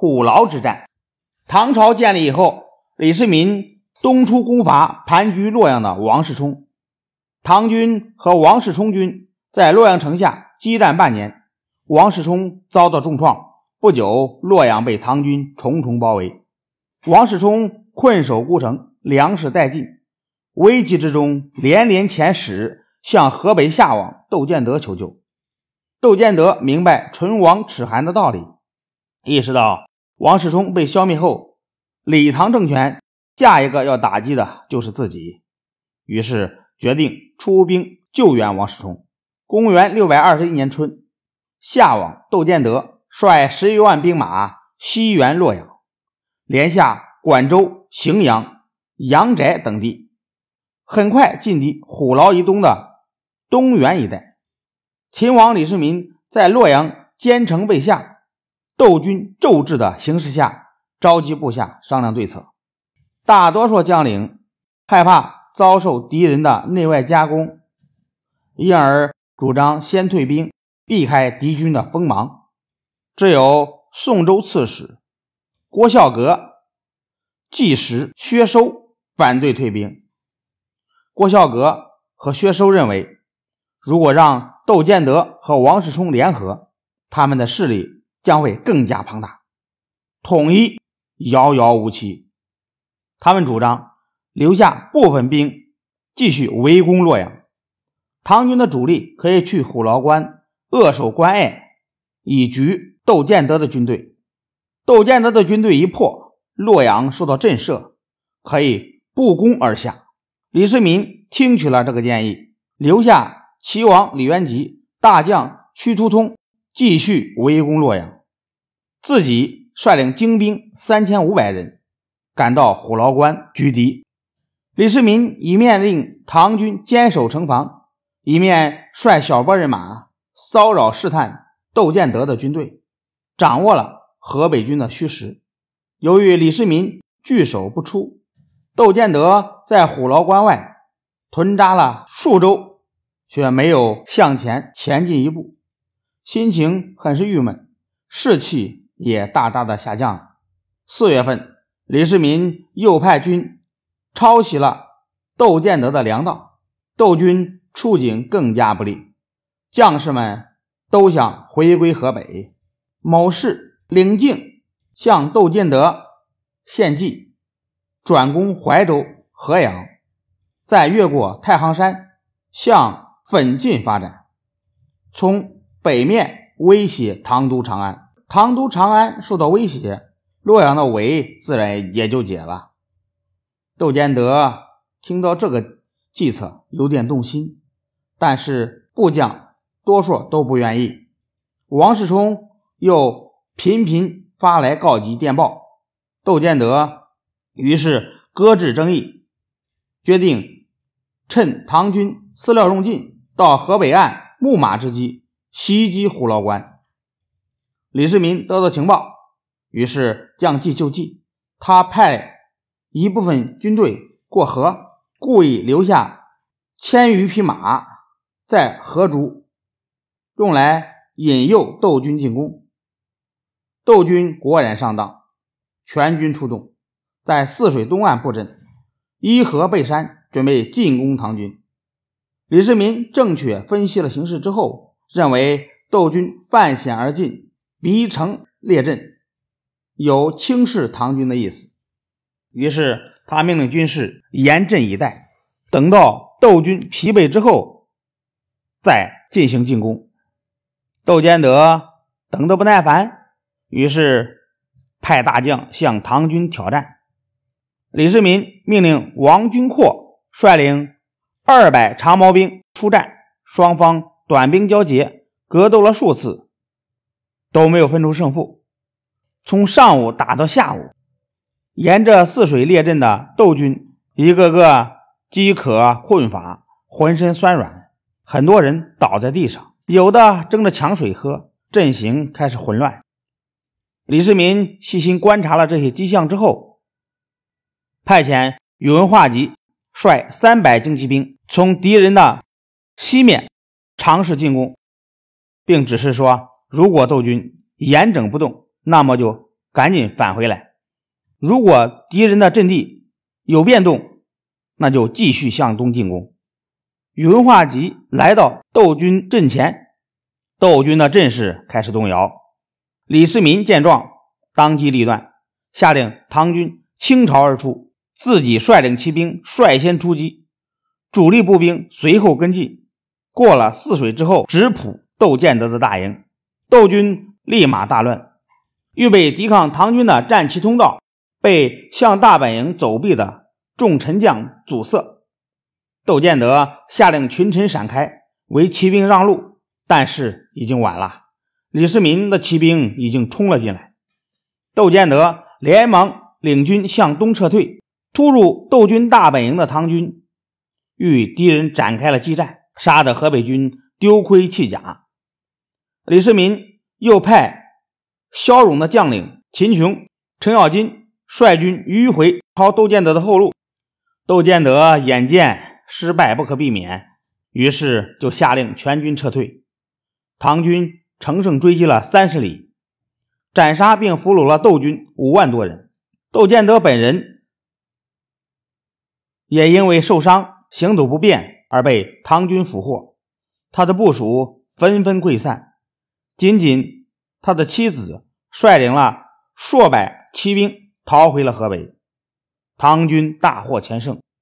虎牢之战。唐朝建立以后，李世民东出攻伐盘踞洛阳的王世充，唐军和王世充军在洛阳城下激战半年，王世充遭到重创。不久，洛阳被唐军重重包围，王世充困守孤城，粮食殆尽，危急之中，连连遣使向河北夏王窦建德求救。窦建德明白唇亡齿寒的道理，意识到王世充被消灭后，李唐政权下一个要打击的就是自己，于是决定出兵救援王世充。公元六百二十一年春，夏王窦建德率十余万兵马西援洛阳，连下管州、荥阳、阳翟等地，很快进抵虎牢以东的东原一带。秦王李世民在洛阳坚城被下，窦军骤至的形势下，召集部下商量对策。大多数将领害怕遭受敌人的内外夹攻，因而主张先退兵，避开敌军的锋芒。只有宋州刺史郭孝格、季时、薛收反对退兵。郭孝格和薛收认为。如果让窦建德和王世充联合，他们的势力将会更加庞大，统一遥遥无期。他们主张留下部分兵继续围攻洛阳，唐军的主力可以去虎牢关扼守关隘，以局窦建德的军队。窦建德的军队一破，洛阳受到震慑，可以不攻而下。李世民听取了这个建议，留下。齐王李元吉、大将屈突通继续围攻洛阳，自己率领精兵三千五百人赶到虎牢关拒敌。李世民一面令唐军坚守城防，一面率小波人马骚扰试探窦建德的军队，掌握了河北军的虚实。由于李世民据守不出，窦建德在虎牢关外屯扎了数周。却没有向前前进一步，心情很是郁闷，士气也大大的下降了。四月份，李世民又派军抄袭了窦建德的粮道，窦军处境更加不利，将士们都想回归河北。某士领敬向窦建德献计，转攻怀州、河阳，再越过太行山向。奋进发展，从北面威胁唐都长安。唐都长安受到威胁，洛阳的围自然也就解了。窦建德听到这个计策，有点动心，但是部将多数都不愿意。王世充又频频发来告急电报，窦建德于是搁置争议，决定趁唐军饲料用尽。到河北岸木马之机袭击虎牢关，李世民得到情报，于是将计就计，他派一部分军队过河，故意留下千余匹马在河渚，用来引诱窦军进攻。窦军果然上当，全军出动，在泗水东岸布阵，依河背山，准备进攻唐军。李世民正确分析了形势之后，认为窦军犯险而进，逼城列阵，有轻视唐军的意思。于是他命令军士严阵以待，等到窦军疲惫之后，再进行进攻。窦建德等得不耐烦，于是派大将向唐军挑战。李世民命令王君阔率领。二百长矛兵出战，双方短兵交接，格斗了数次，都没有分出胜负。从上午打到下午，沿着泗水列阵的窦军，一个个饥渴困乏，浑身酸软，很多人倒在地上，有的争着抢水喝，阵型开始混乱。李世民细心观察了这些迹象之后，派遣宇文化及。率三百精骑兵从敌人的西面尝试进攻，并指示说：如果窦军严整不动，那么就赶紧返回来。如果敌人的阵地有变动，那就继续向东进攻。宇文化及来到窦军阵前，窦军的阵势开始动摇。李世民见状，当机立断，下令唐军倾巢而出，自己率领骑兵率先出击，主力步兵随后跟进。过了泗水之后，直扑窦建德的大营，窦军立马大乱，预备抵抗唐军的战旗通道被向大本营走避的众臣将阻塞。窦建德下令群臣闪开，为骑兵让路，但是已经晚了。李世民的骑兵已经冲了进来，窦建德连忙领军向东撤退。突入窦军大本营的唐军与敌人展开了激战，杀得河北军丢盔弃甲。李世民又派骁勇的将领秦琼、程咬金率军迂回抄窦建德的后路。窦建德眼见。失败不可避免，于是就下令全军撤退。唐军乘胜追击了三十里，斩杀并俘虏了窦军五万多人。窦建德本人也因为受伤、行走不便而被唐军俘获，他的部属纷纷溃散，仅仅他的妻子率领了数百骑兵逃回了河北。唐军大获全胜。